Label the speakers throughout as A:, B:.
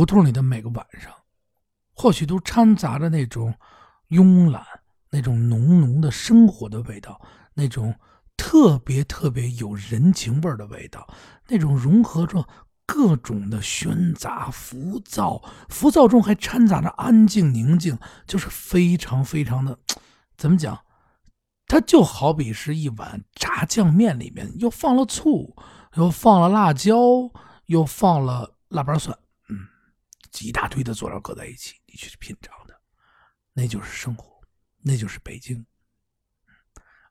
A: 胡同里的每个晚上，或许都掺杂着那种慵懒、那种浓浓的生活的味道，那种特别特别有人情味的味道，那种融合着各种的喧杂、浮躁，浮躁中还掺杂着安静、宁静，就是非常非常的，怎么讲？它就好比是一碗炸酱面，里面又放了醋，又放了辣椒，又放了腊八蒜，一大堆的佐料搁在一起，你去品尝的，那就是生活，那就是北京。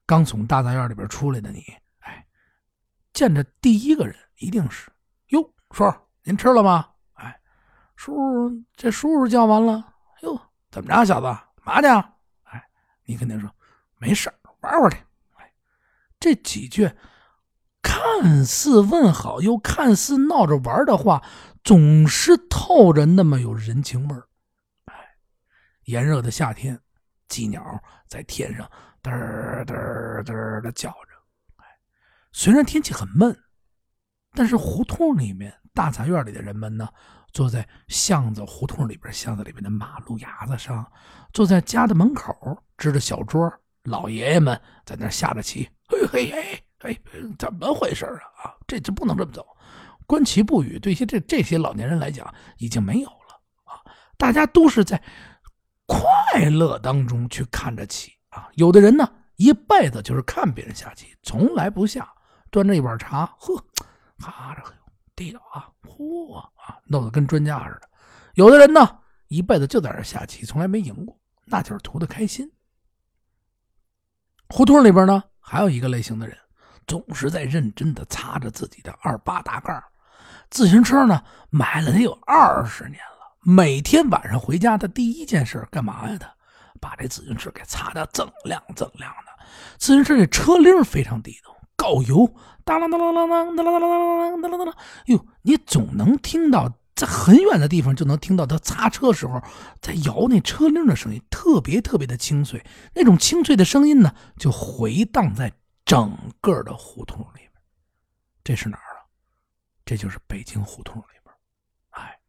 A: 刚从大杂院里边出来的你，哎，见着第一个人一定是哟，叔，您吃了吗？哎，叔，这叔叔叫完了，哟，怎么着，小子，嘛去？哎，你肯定说没事玩玩去，哎，这几句看似问好又看似闹着玩的话，总是透着那么有人情味儿。哎，炎热的夏天，鸡鸟在天上嘚嘚嘚的叫着。哎，虽然天气很闷，但是胡同里面大杂院里的人们呢，坐在巷子胡同里边巷子里边的马路牙子上，坐在家的门口支着小桌。老爷爷们在那下着棋，嘿嘿嘿，哎，怎么回事啊？啊，这就不能这么走。观棋不语，对一些这这些老年人来讲已经没有了啊。大家都是在快乐当中去看着棋啊。有的人呢，一辈子就是看别人下棋，从来不下，端着一碗茶，呵，哈着地道啊，嚯啊，弄得跟专家似的。有的人呢，一辈子就在这下棋，从来没赢过，那就是图的开心。胡同里边呢，还有一个类型的人，总是在认真的擦着自己的二八大盖自行车呢，买了得有二十年了。每天晚上回家的第一件事，干嘛呀？他把这自行车给擦得锃亮锃亮的。自行车这车铃非常地道，搞油，当啷当啷当啷当啷当啷当啷当啷，哟，你总能听到，在很远的地方就能听到他擦车时候在摇那车铃的声音，特别特别的清脆。那种清脆的声音呢，就回荡在整个的胡同里面。这是哪儿？这就是北京胡同里边。哎，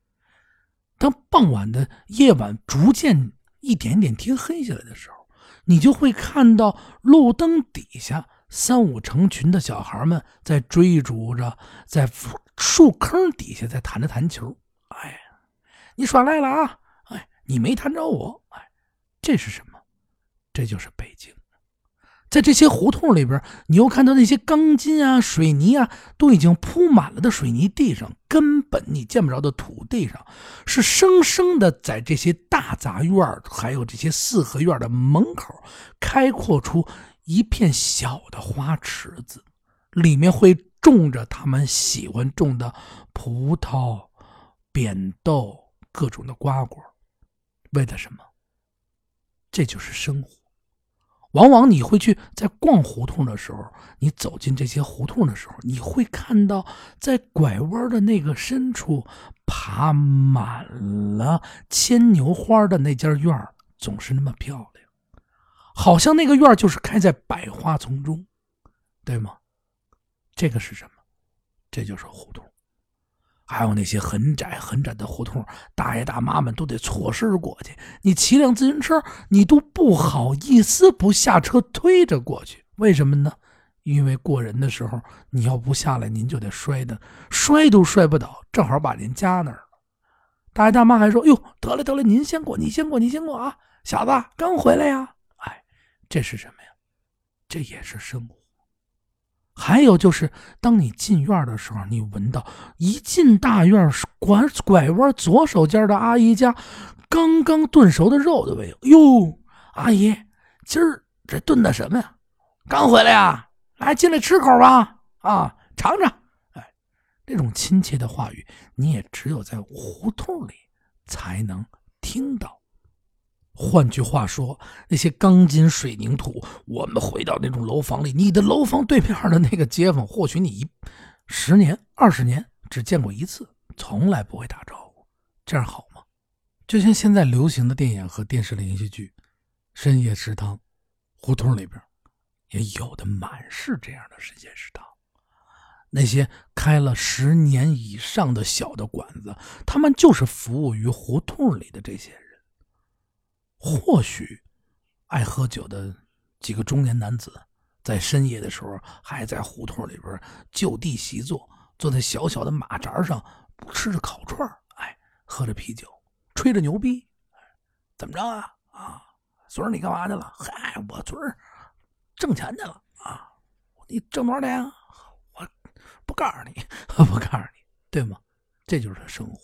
A: 当傍晚的夜晚逐渐一点点天黑下来的时候，你就会看到路灯底下三五成群的小孩们在追逐着，在树坑底下在弹着弹球。哎，你耍赖了啊！哎，你没弹着我。哎，这是什么？这就是北京。在这些胡同里边，你又看到那些钢筋啊、水泥啊，都已经铺满了的水泥地上，根本你见不着的土地上，是生生的在这些大杂院还有这些四合院的门口，开阔出一片小的花池子，里面会种着他们喜欢种的葡萄。扁豆，各种的瓜果，为了什么？这就是生活。往往你会去在逛胡同的时候，你走进这些胡同的时候，你会看到在拐弯的那个深处，爬满了牵牛花的那家院总是那么漂亮，好像那个院就是开在百花丛中，对吗？这个是什么？这就是胡同。还有那些很窄很窄的胡同，大爷大妈们都得错身过去。你骑辆自行车，你都不好意思不下车推着过去。为什么呢？因为过人的时候，你要不下来，您就得摔的，摔都摔不倒，正好把您夹那儿了。大爷大妈还说：“哟，得了得了，您先过，你先过，你先过啊，小子刚回来呀。”哎，这是什么呀？这也是生活。还有就是，当你进院的时候，你闻到一进大院拐拐弯左手间的阿姨家刚刚炖熟的肉的味道。哟，阿姨，今儿这炖的什么呀？刚回来呀？来，进来吃口吧。啊，尝尝。哎，这种亲切的话语，你也只有在胡同里才能听到。换句话说，那些钢筋水泥土，我们回到那种楼房里，你的楼房对面的那个街坊，或许你一十年、二十年只见过一次，从来不会打招呼，这样好吗？就像现在流行的电影和电视连续剧，《深夜食堂》，胡同里边也有的满是这样的深夜食堂。那些开了十年以上的小的馆子，他们就是服务于胡同里的这些人。或许，爱喝酒的几个中年男子，在深夜的时候还在胡同里边就地席坐，坐在小小的马扎上吃着烤串哎，喝着啤酒，吹着牛逼，怎么着啊？啊，孙儿，你干嘛去了？嗨，我孙儿挣钱去了啊！你挣多少钱啊？我不告诉你，不告诉你，对吗？这就是生活。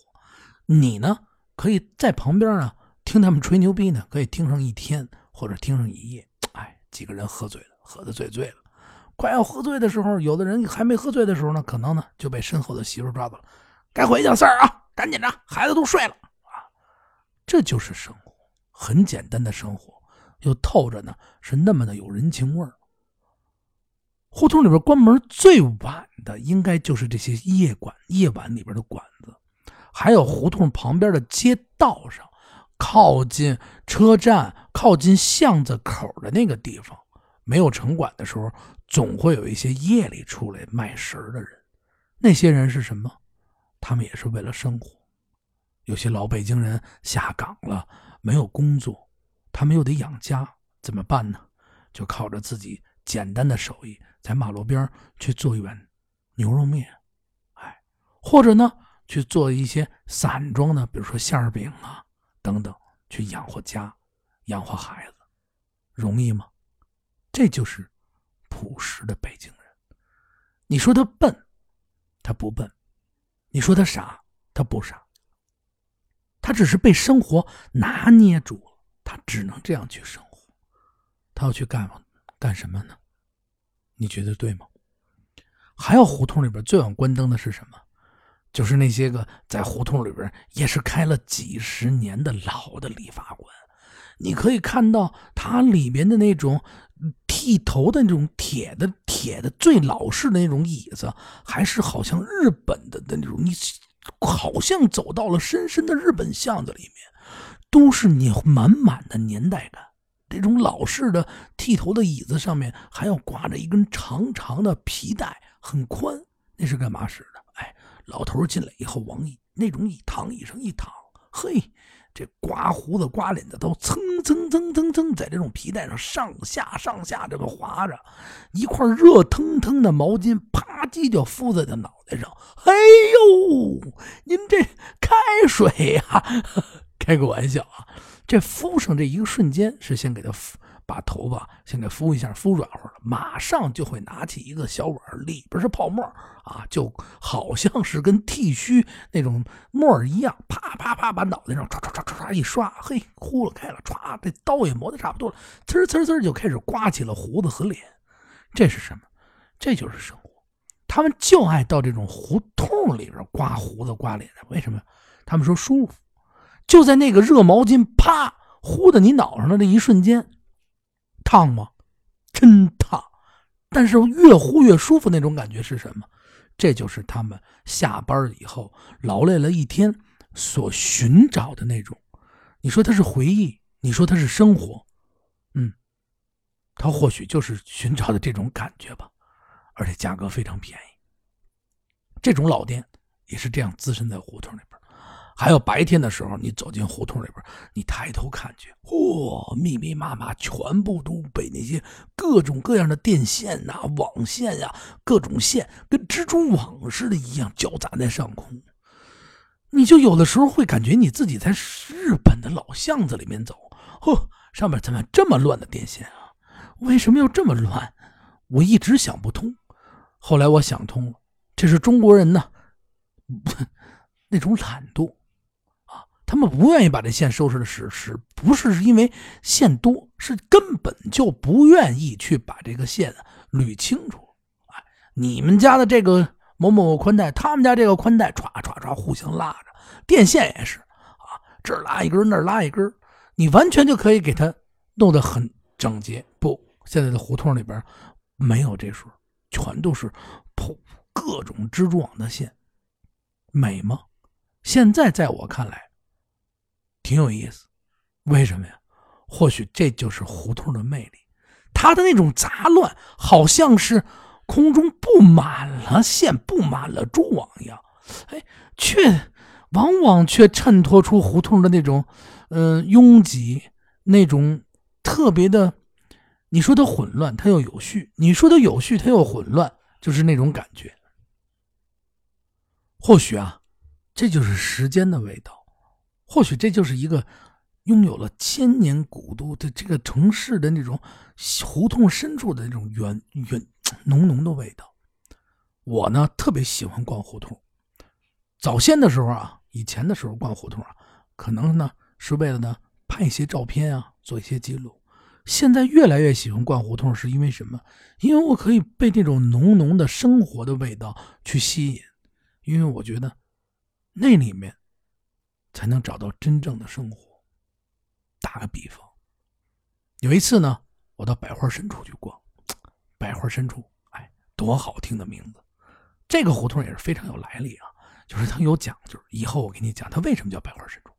A: 你呢，可以在旁边呢听他们吹牛逼呢，可以听上一天或者听上一夜。哎，几个人喝醉了，喝的醉醉了，快要喝醉的时候，有的人还没喝醉的时候呢，可能呢就被身后的媳妇抓走了，该回去了，四儿啊，赶紧着，孩子都睡了啊。这就是生活，很简单的生活，又透着呢是那么的有人情味儿。胡同里边关门最晚的，应该就是这些夜馆、夜晚里边的馆子，还有胡同旁边的街道上，靠近车站、靠近巷子口的那个地方，没有城管的时候，总会有一些夜里出来卖食的人。那些人是什么？他们也是为了生活。有些老北京人下岗了，没有工作，他们又得养家，怎么办呢？就靠着自己简单的手艺。在马路边去做一碗牛肉面，哎，或者呢去做一些散装的，比如说馅饼啊等等，去养活家，养活孩子，容易吗？这就是朴实的北京人。你说他笨，他不笨；你说他傻，他不傻。他只是被生活拿捏住了，他只能这样去生活。他要去干干什么呢？你觉得对吗？还有胡同里边最晚关灯的是什么？就是那些个在胡同里边也是开了几十年的老的理发馆。你可以看到它里边的那种剃头的那种铁的铁的最老式的那种椅子，还是好像日本的的那种，你好像走到了深深的日本巷子里面，都是你满满的年代感。这种老式的剃头的椅子上面还要挂着一根长长的皮带，很宽，那是干嘛使的？老头进来以后往那种椅躺椅上一躺，嘿，这刮胡子刮脸的都蹭蹭蹭蹭蹭，在这种皮带上上下上下这么划着，一块热腾腾的毛巾啪叽就敷在他脑袋上。哎呦，您这开水呀？开个玩笑啊！这敷上这一个瞬间，是先给他敷，把头发先给敷一下，敷软和了，马上就会拿起一个小碗，里边是泡沫啊，就好像是跟剃须那种沫一样，啪啪啪把脑袋上唰唰唰唰一刷，嘿，呼了开了，唰，这刀也磨得差不多了，呲呲呲就开始刮起了胡子和脸。这是什么？这就是生活。他们就爱到这种胡同里边刮胡子刮脸的，为什么？他们说舒服。就在那个热毛巾啪呼到你脑上的那一瞬间，烫吗？真烫！但是越呼越舒服，那种感觉是什么？这就是他们下班以后劳累了一天所寻找的那种。你说他是回忆，你说他是生活，嗯，他或许就是寻找的这种感觉吧。而且价格非常便宜。这种老店也是这样滋生在胡同里。还有白天的时候，你走进胡同里边，你抬头看去，嚯，密密麻麻，全部都被那些各种各样的电线呐、网线呀、各种线，跟蜘蛛网似的一样交杂在上空。你就有的时候会感觉你自己在日本的老巷子里面走，嚯，上面怎么这么乱的电线啊？为什么要这么乱？我一直想不通。后来我想通了，这是中国人呢，那种懒惰。他们不愿意把这线收拾的实实，不是因为线多，是根本就不愿意去把这个线捋清楚。哎，你们家的这个某某宽带，他们家这个宽带，歘歘歘互相拉着，电线也是啊，这拉一根，那拉一根，你完全就可以给它弄得很整洁。不，现在的胡同里边没有这数，全都是铺各种蜘蛛网的线，美吗？现在在我看来。挺有意思，为什么呀？或许这就是胡同的魅力，它的那种杂乱，好像是空中布满了线，布满了蛛网一样，哎，却往往却衬托出胡同的那种，嗯，拥挤，那种特别的。你说它混乱，它又有序；你说它有序，它又混乱，就是那种感觉。或许啊，这就是时间的味道；或许这就是一个拥有了千年古都的这个城市的那种胡同深处的那种原原浓浓的味道。我呢，特别喜欢逛胡同。早先的时候啊，以前的时候逛胡同啊，可能呢是为了呢拍一些照片啊，做一些记录。现在越来越喜欢逛胡同，是因为什么？因为我可以被这种浓浓的生活的味道去吸引，因为我觉得那里面才能找到真正的生活。打个比方，有一次呢，我到百花深处去逛，百花深处，哎，多好听的名字！这个胡同也是非常有来历啊，就是它有讲究。以后我给你讲它为什么叫百花深处。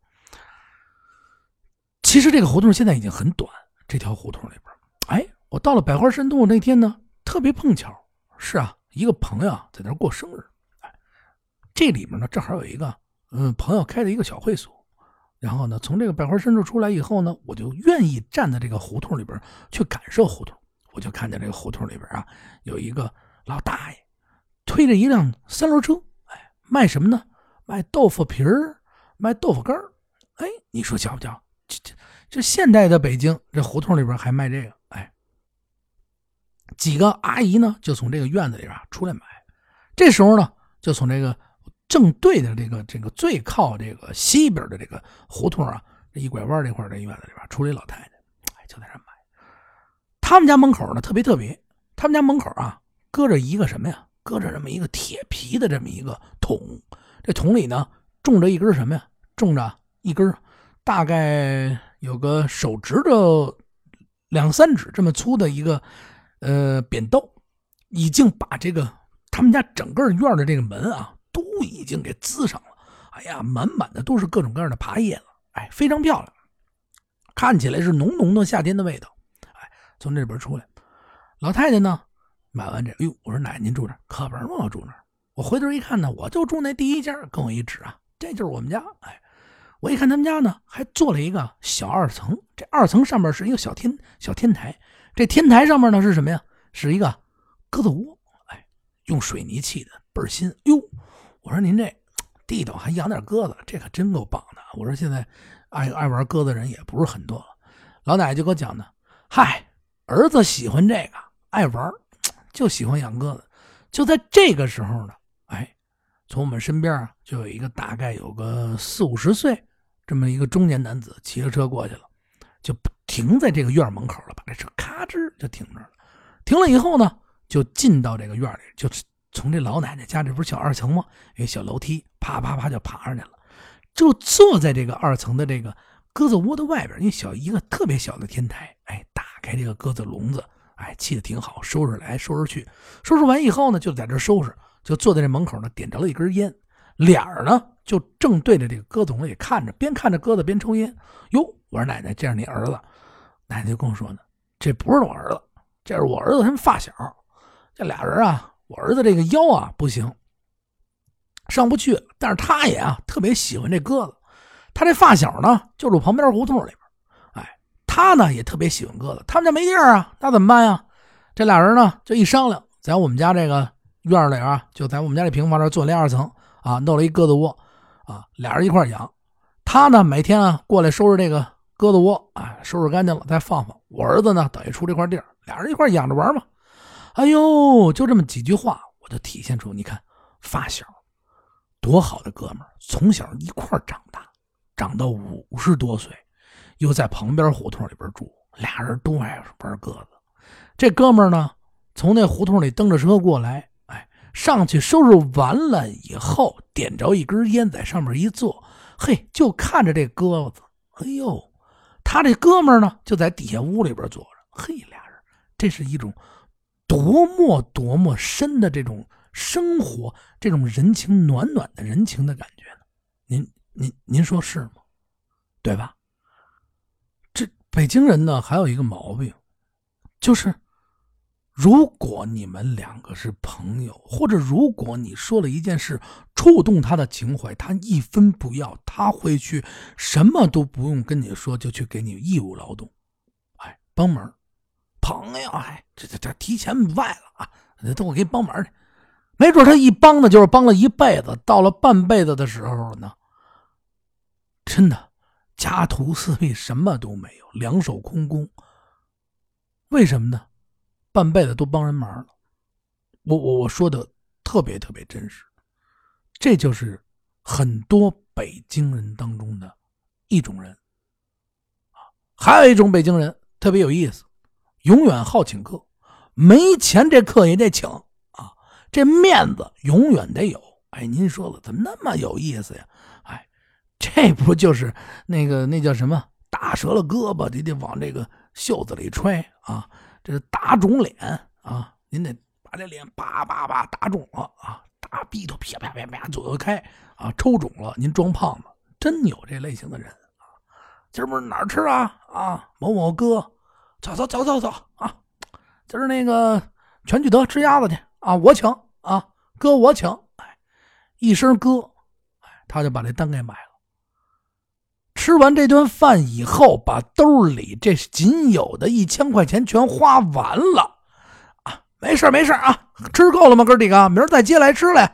A: 其实这个胡同现在已经很短。这条胡同里边，哎，我到了百花深处那天呢，特别碰巧，是啊，一个朋友在那过生日，哎，这里面呢正好有一个嗯朋友开的一个小会所，然后呢，从这个百花深处出来以后呢，我就愿意站在这个胡同里边去感受胡同，我就看见这个胡同里边啊，有一个老大爷推着一辆三轮车，哎，卖什么呢？卖豆腐皮儿，卖豆腐干哎，你说巧不巧？这这。这现代的北京，这胡同里边还卖这个，哎，几个阿姨呢就从这个院子里边出来买。这时候呢，就从这个正对着这个这个最靠这个西边的这个胡同啊，这一拐弯这块这院子里边出来老太太，哎，就在这买。他们家门口呢特别特别，他们家门口啊搁着一个什么呀？搁着这么一个铁皮的这么一个桶，这桶里呢种着一根什么呀？种着一根大概。有个手指头两三指这么粗的一个呃扁豆，已经把这个他们家整个院的这个门啊都已经给滋上了。哎呀，满满的都是各种各样的爬叶了。哎，非常漂亮，看起来是浓浓的夏天的味道。哎，从这边出来，老太太呢买完这，哎呦，我说奶奶您住这可不是我住那我回头一看呢，我就住那第一家，跟我一指啊，这就是我们家。哎。我一看他们家呢，还做了一个小二层。这二层上面是一个小天小天台，这天台上面呢是什么呀？是一个鸽子窝。哎，用水泥砌的，倍儿新。哟，我说您这地道还养点鸽子，这可真够棒的。我说现在爱爱玩鸽子人也不是很多了。老奶奶就给我讲呢，嗨，儿子喜欢这个，爱玩，就喜欢养鸽子。就在这个时候呢，哎，从我们身边啊，就有一个大概有个四五十岁。这么一个中年男子骑着车过去了，就停在这个院门口了，把这车咔吱就停这了。停了以后呢，就进到这个院里，就从这老奶奶家，这不是小二层吗？一个小楼梯，啪啪啪就爬上去了，就坐在这个二层的这个鸽子窝的外边，一小一个特别小的天台。哎，打开这个鸽子笼子，哎，砌的挺好，收拾来收拾去，收拾完以后呢，就在这收拾，就坐在这门口呢，点着了一根烟。脸儿呢，就正对着这个鸽子笼里看着，边看着鸽子边抽烟。哟，我说奶奶，这是你儿子？奶奶就跟我说呢，这不是我儿子，这是我儿子他们发小。这俩人啊，我儿子这个腰啊不行，上不去。但是他也啊特别喜欢这鸽子。他这发小呢就住旁边胡同里边，哎，他呢也特别喜欢鸽子。他们家没地儿啊，那怎么办呀？这俩人呢就一商量，在我们家这个院里啊，就在我们家这平房这做了二层。啊，弄了一鸽子窝，啊，俩人一块养。他呢，每天啊过来收拾这个鸽子窝，啊，收拾干净了再放放。我儿子呢，等于出这块地儿，俩人一块养着玩嘛。哎呦，就这么几句话，我就体现出，你看发小多好的哥们儿，从小一块长大，长到五十多岁，又在旁边胡同里边住，俩人都爱玩鸽子。这哥们儿呢，从那胡同里蹬着车过来。哎上去收拾完了以后，点着一根烟，在上面一坐，嘿，就看着这鸽子。哎呦，他这哥们呢，就在底下屋里边坐着。嘿，俩人，这是一种多么多么深的这种生活，这种人情暖暖的人情的感觉呢？您您您说是吗？对吧？这北京人呢，还有一个毛病，就是如果你们两个是朋友，或者如果你说了一件事触动他的情怀，他一分不要，他会去什么都不用跟你说，就去给你义务劳动，哎，帮忙。朋友，哎，这这这提前卖了啊，等我给你帮忙去。没准他一帮呢，就是帮了一辈子，到了半辈子的时候呢，真的家徒四壁，什么都没有，两手空空。为什么呢？半辈子都帮人忙了，我我我说的特别特别真实，这就是很多北京人当中的一种人。还有一种北京人特别有意思，永远好请客，没钱这客也得请啊，这面子永远得有。哎，您说了怎么那么有意思呀？哎，这不就是那个那叫什么打折了胳膊，你得往这个袖子里揣啊。这是打肿脸啊！您得把这脸叭叭叭打肿了啊，大鼻头啪啪啪啪左右开啊，抽肿了。您装胖子，真有这类型的人啊！今儿不是哪儿吃啊？啊，某某哥，走走走走走啊！今儿那个全聚德吃鸭子去啊，我请啊，哥我请。哎，一声哥，哎，他就把这单给买了。吃完这顿饭以后，把兜里这仅有的一千块钱全花完了，啊，没事没事啊，吃够了吗，哥几个？明儿再接来吃来。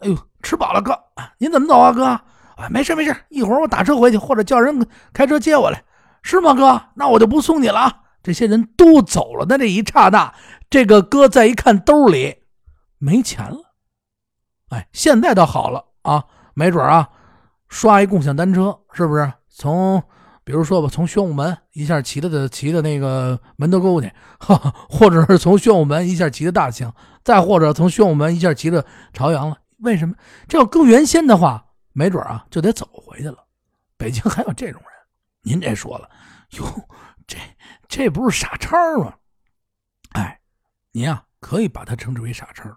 A: 哎呦，吃饱了，哥，您怎么走啊，哥？啊，没事没事，一会儿我打车回去，或者叫人开车接我来，是吗，哥？那我就不送你了啊。这些人都走了的这一刹那，这个哥再一看兜里没钱了，哎，现在倒好了啊，没准啊，刷一共享单车，是不是？从，比如说吧，从宣武门一下骑的骑的那个门头沟去，或者是从宣武门一下骑的大兴，再或者从宣武门一下骑的朝阳了。为什么？这要搁原先的话，没准啊就得走回去了。北京还有这种人，您这说了，哟，这这不是傻叉吗？哎，您啊可以把他称之为傻叉，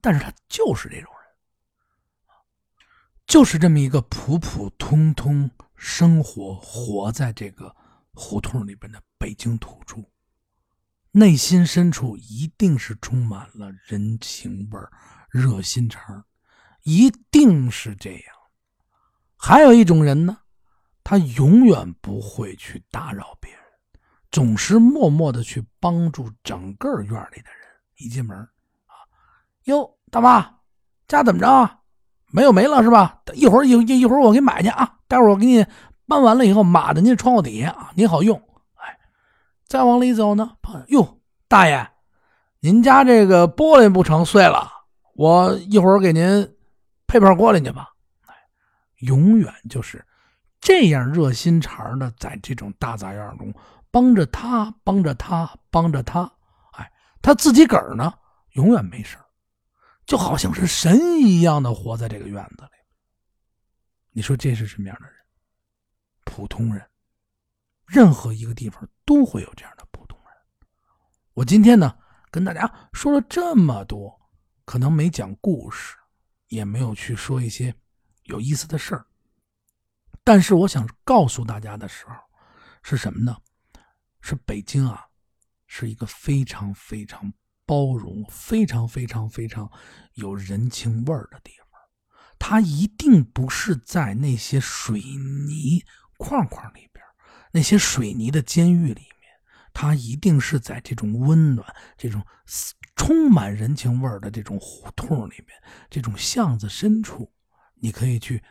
A: 但是他就是这种人，就是这么一个普普通通。生活活在这个胡同里边的北京土著，内心深处一定是充满了人情味热心肠一定是这样。还有一种人呢，他永远不会去打扰别人，总是默默的去帮助整个院里的人。一进门啊，哟，大妈，家怎么着啊？没有煤了是吧？一会儿一一会儿我给你买去啊。待会儿我给你搬完了以后，码在您窗户底下啊，您好用。哎，再往里走呢，朋友哟，大爷，您家这个玻璃不成碎了，我一会儿给您配盘玻璃去吧。哎，永远就是这样热心肠的，在这种大杂院中帮着他，帮着他，帮着他。哎，他自己个儿呢，永远没事就好像是神一样的活在这个院子里。你说这是什么样的人？普通人，任何一个地方都会有这样的普通人。我今天呢，跟大家说了这么多，可能没讲故事，也没有去说一些有意思的事儿。但是我想告诉大家的时候，是什么呢？是北京啊，是一个非常非常包容、非常非常非常有人情味儿的地方。它一定不是在那些水泥框框里边，那些水泥的监狱里面，它一定是在这种温暖、这种充满人情味儿的这种胡同里面，这种巷子深处，你可以去，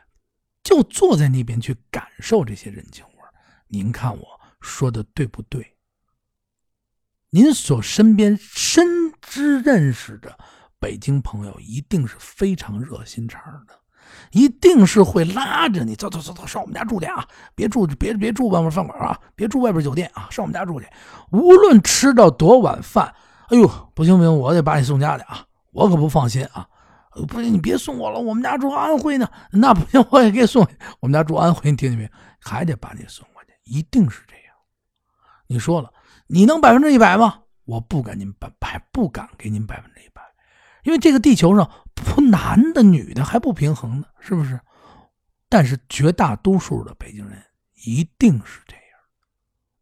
A: 就坐在那边去感受这些人情味您看我说的对不对？您所身边深知认识的。北京朋友一定是非常热心肠的，一定是会拉着你走走走走，上我们家住去啊！别住别别住外面饭馆啊，别住外边酒店啊，上我们家住去。无论吃到多晚饭，哎呦，不行不行，我得把你送家去啊！我可不放心啊！不行，你别送我了，我们家住安徽呢。那不行，我也给送。我们家住安徽，你听见没？还得把你送过去，一定是这样。你说了，你能百分之一百吗？我不敢您百百，不敢给您百分之一百。因为这个地球上不男的女的还不平衡呢，是不是？但是绝大多数的北京人一定是这样，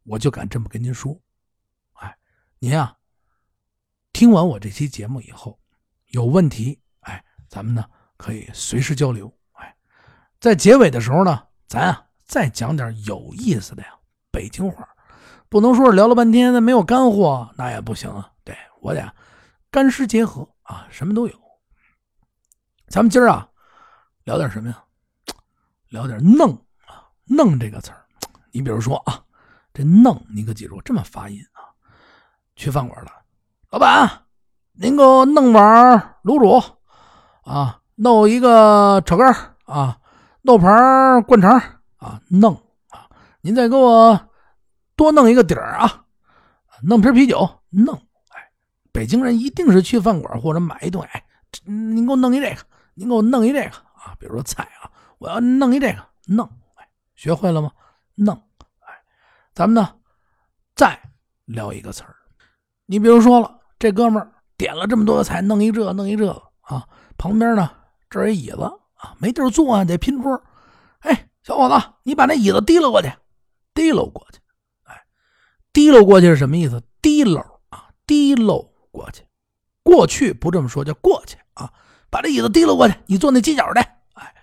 A: 我就敢这么跟您说。哎，您啊，听完我这期节目以后，有问题，哎，咱们呢可以随时交流。哎，在结尾的时候呢，咱啊再讲点有意思的呀，北京话，不能说是聊了半天没有干货，那也不行啊。对我得干湿结合啊，什么都有。咱们今儿啊聊点什么呀？聊点“弄”啊，“弄”这个词儿。你比如说啊，这“弄”你可记住这么发音啊。去饭馆了，老板，您给我弄碗卤煮啊，弄一个炒肝啊，弄盘灌肠啊，弄啊，您再给我多弄一个底儿啊，弄瓶啤酒，弄。哎，北京人一定是去饭馆或者买一顿，哎，您给我弄一这个，您给我弄一这个啊，比如说菜啊，我要弄一这个，弄。哎，学会了吗？弄。哎，咱们呢，再聊一个词儿。你比如说了，这哥们儿点了这么多的菜，弄一这，弄一这个啊，旁边呢这儿一椅子啊，没地儿坐啊，得拼桌。哎，小伙子，你把那椅子提溜过去，提溜过去。提溜过去是什么意思？提溜啊，提溜过去。过去不这么说，叫过去啊。把这椅子提溜过去，你坐那犄角的。哎，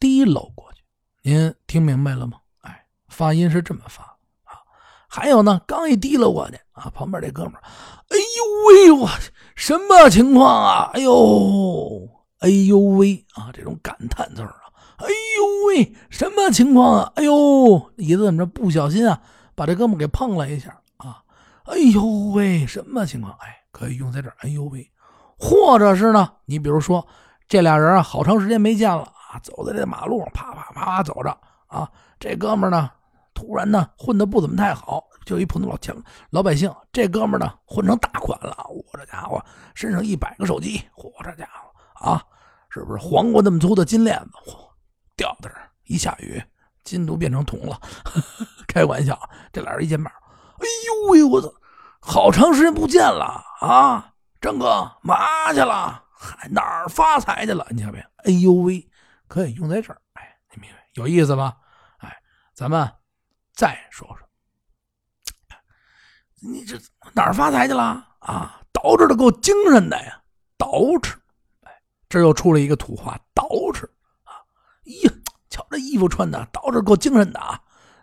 A: 提溜过去。您听明白了吗？哎，发音是这么发啊。还有呢，刚一提溜过去啊，旁边这哥们儿，哎呦喂，我什么情况啊？哎呦，哎呦喂啊，这种感叹字啊，哎呦喂，什么情况啊？哎呦，椅子怎么着？不小心啊，把这哥们给碰了一下啊！哎呦喂，什么情况？哎，可以用在这儿。哎呦喂，或者是呢，你比如说这俩人啊，好长时间没见了啊，走在这马路上，啪啪啪啪走着啊，这哥们呢。突然呢，混的不怎么太好，就一普通老千老百姓。这哥们呢，混成大款了。我这家伙身上一百个手机，嚯，这家伙啊，是不是黄瓜那么粗的金链子？嚯，掉在这儿，一下雨，金都变成铜了。开玩笑，这俩人一见面，哎呦喂，我操，好长时间不见了啊！张哥，嘛去了？嗨，哪儿发财去了？你瞧没？哎呦喂，可以用在这儿。哎，你明白？有意思吧？哎，咱们。再说说，你这哪儿发财去了啊？捯饬的够精神的呀，捯饬。哎，这又出了一个土话，捯饬啊！呀，瞧这衣服穿的，捯饬够精神的啊！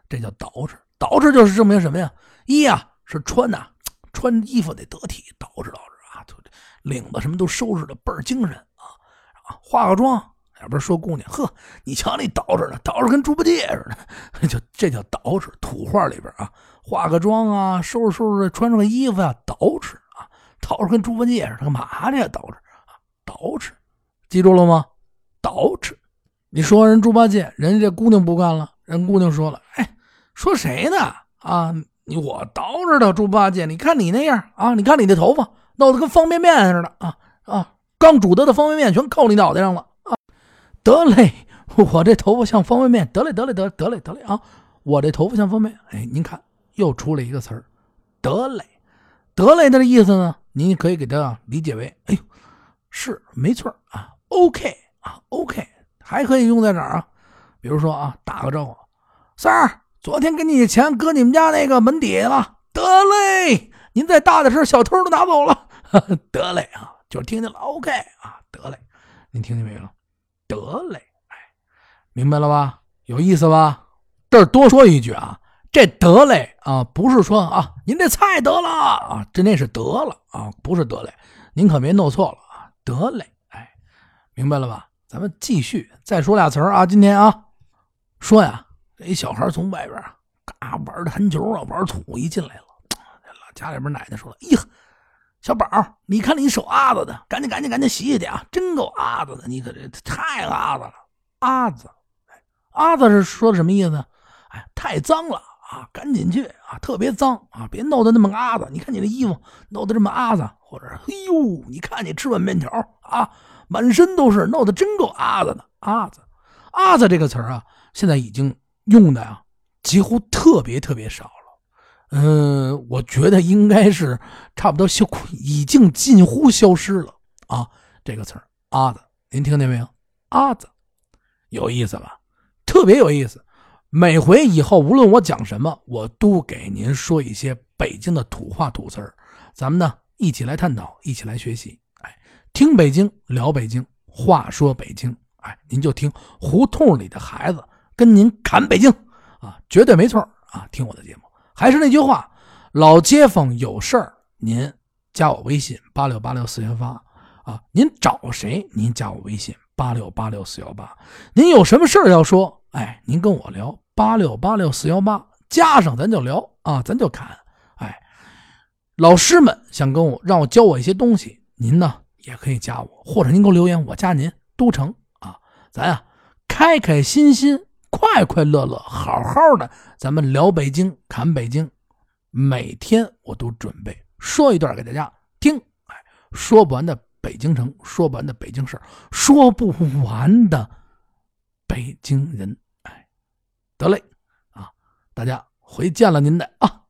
A: 这叫捯饬。捯饬就是证明什么呀？一呀是穿呐，穿衣服得得体，捯饬捯饬啊，领子什么都收拾的倍儿精神啊啊，化个妆。要不是说姑娘，呵，你瞧你捯饬的，捯饬跟猪八戒似的，就这叫捯饬。土话里边啊，化个妆啊，收拾收拾，穿上个衣服啊，捯饬啊，捯饬跟猪八戒似的，干嘛去呀？捯饬啊，捯饬，记住了吗？捯饬。你说人猪八戒，人家这姑娘不干了，人姑娘说了，哎，说谁呢？啊，你我捯饬的猪八戒，你看你那样啊，你看你那头发弄得跟方便面似的啊啊，刚煮得的方便面全扣你脑袋上了啊。得嘞，我这头发像方便面。得嘞，得嘞，得得嘞，得嘞啊！我这头发像方便面。哎，您看，又出了一个词儿，得嘞，得嘞的意思呢？您可以给它理解为，哎呦，是没错啊，OK 啊，OK，还可以用在哪儿啊？比如说啊，打个招呼，三儿，昨天给你的钱搁你们家那个门底下了。得嘞，您再大点声，小偷都拿走了。得嘞啊，就听见了，OK 啊，得嘞，您听见没有？得嘞，哎，明白了吧？有意思吧？这儿多说一句啊，这得嘞啊，不是说啊，您这菜得了啊，这那是得了啊，不是得嘞，您可别弄错了啊，得嘞，哎，明白了吧？咱们继续再说俩词儿啊，今天啊，说呀，这一小孩从外边啊，嘎玩弹球啊，玩土一进来了，家里边奶奶说了，呀。小宝，你看你手阿子的，赶紧赶紧赶紧洗洗去啊！真够阿子的，你可这太阿子了，阿子，阿子是说的什么意思？哎，太脏了啊，赶紧去啊，特别脏啊，别弄得那么阿子。你看你这衣服弄得这么阿子，或者哎呦，你看你吃碗面条啊，满身都是，弄得真够阿子的，阿子，阿子这个词儿啊，现在已经用的呀，几乎特别特别少了。嗯，我觉得应该是差不多消，已经近乎消失了啊！这个词儿“阿子”，您听见没有？“阿子”有意思吧？特别有意思。每回以后无论我讲什么，我都给您说一些北京的土话土词儿。咱们呢一起来探讨，一起来学习。听北京聊北京，话说北京，哎，您就听胡同里的孩子跟您侃北京啊，绝对没错啊！听我的节目，还是那句话，老街坊有事儿，您加我微信八六八六四幺八啊，您找谁？您加我微信八六八六四幺八，您有什么事儿要说？哎，您跟我聊八六八六四幺八，加上咱就聊啊，咱就侃。哎老师们想跟我让我教我一些东西，您呢也可以加我，或者您给我留言，我加您都成啊。咱啊开开心心、快快乐乐、好好的，咱们聊北京、侃北京。每天我都准备说一段给大家听，哎，说不完的北京城，说不完的北京事说不完的北京人，哎，得嘞啊，大家回见了您的啊。